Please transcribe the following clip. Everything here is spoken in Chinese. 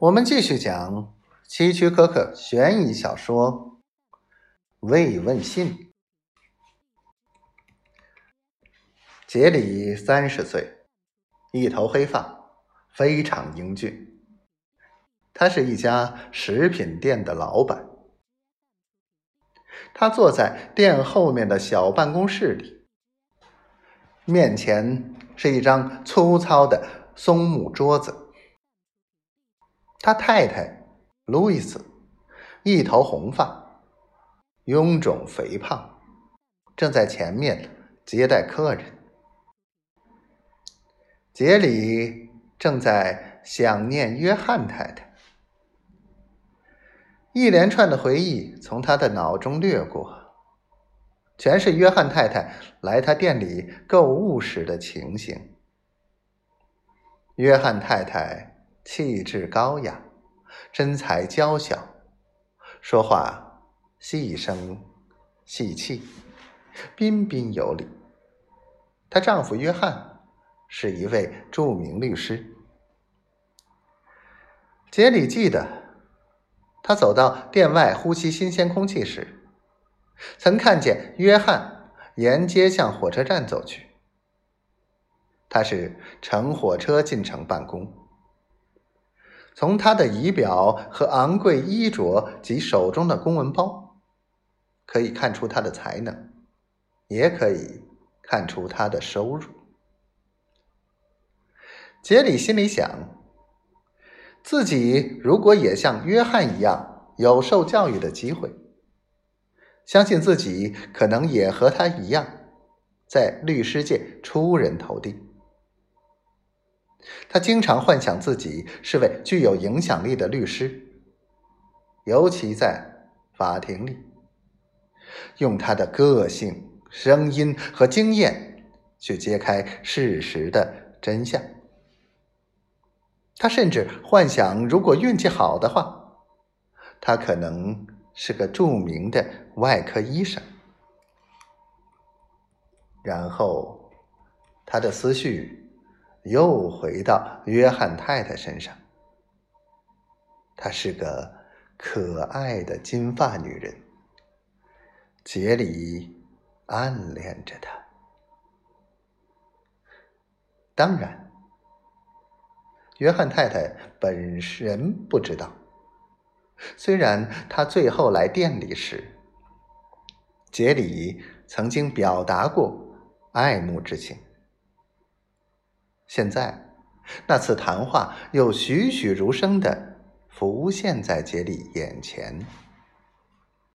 我们继续讲希区柯克悬疑小说《慰问信》。杰里三十岁，一头黑发，非常英俊。他是一家食品店的老板。他坐在店后面的小办公室里，面前是一张粗糙的松木桌子。他太太路易斯一头红发，臃肿肥胖，正在前面接待客人。杰里正在想念约翰太太，一连串的回忆从他的脑中掠过，全是约翰太太来他店里购物时的情形。约翰太太。气质高雅，身材娇小，说话细声细气，彬彬有礼。她丈夫约翰是一位著名律师。杰里记得，他走到店外呼吸新鲜空气时，曾看见约翰沿街向火车站走去。他是乘火车进城办公。从他的仪表和昂贵衣着及手中的公文包，可以看出他的才能，也可以看出他的收入。杰里心里想：自己如果也像约翰一样有受教育的机会，相信自己可能也和他一样，在律师界出人头地。他经常幻想自己是位具有影响力的律师，尤其在法庭里，用他的个性、声音和经验去揭开事实的真相。他甚至幻想，如果运气好的话，他可能是个著名的外科医生。然后，他的思绪。又回到约翰太太身上。她是个可爱的金发女人，杰里暗恋着她。当然，约翰太太本人不知道。虽然他最后来店里时，杰里曾经表达过爱慕之情。现在，那次谈话又栩栩如生的浮现在杰里眼前。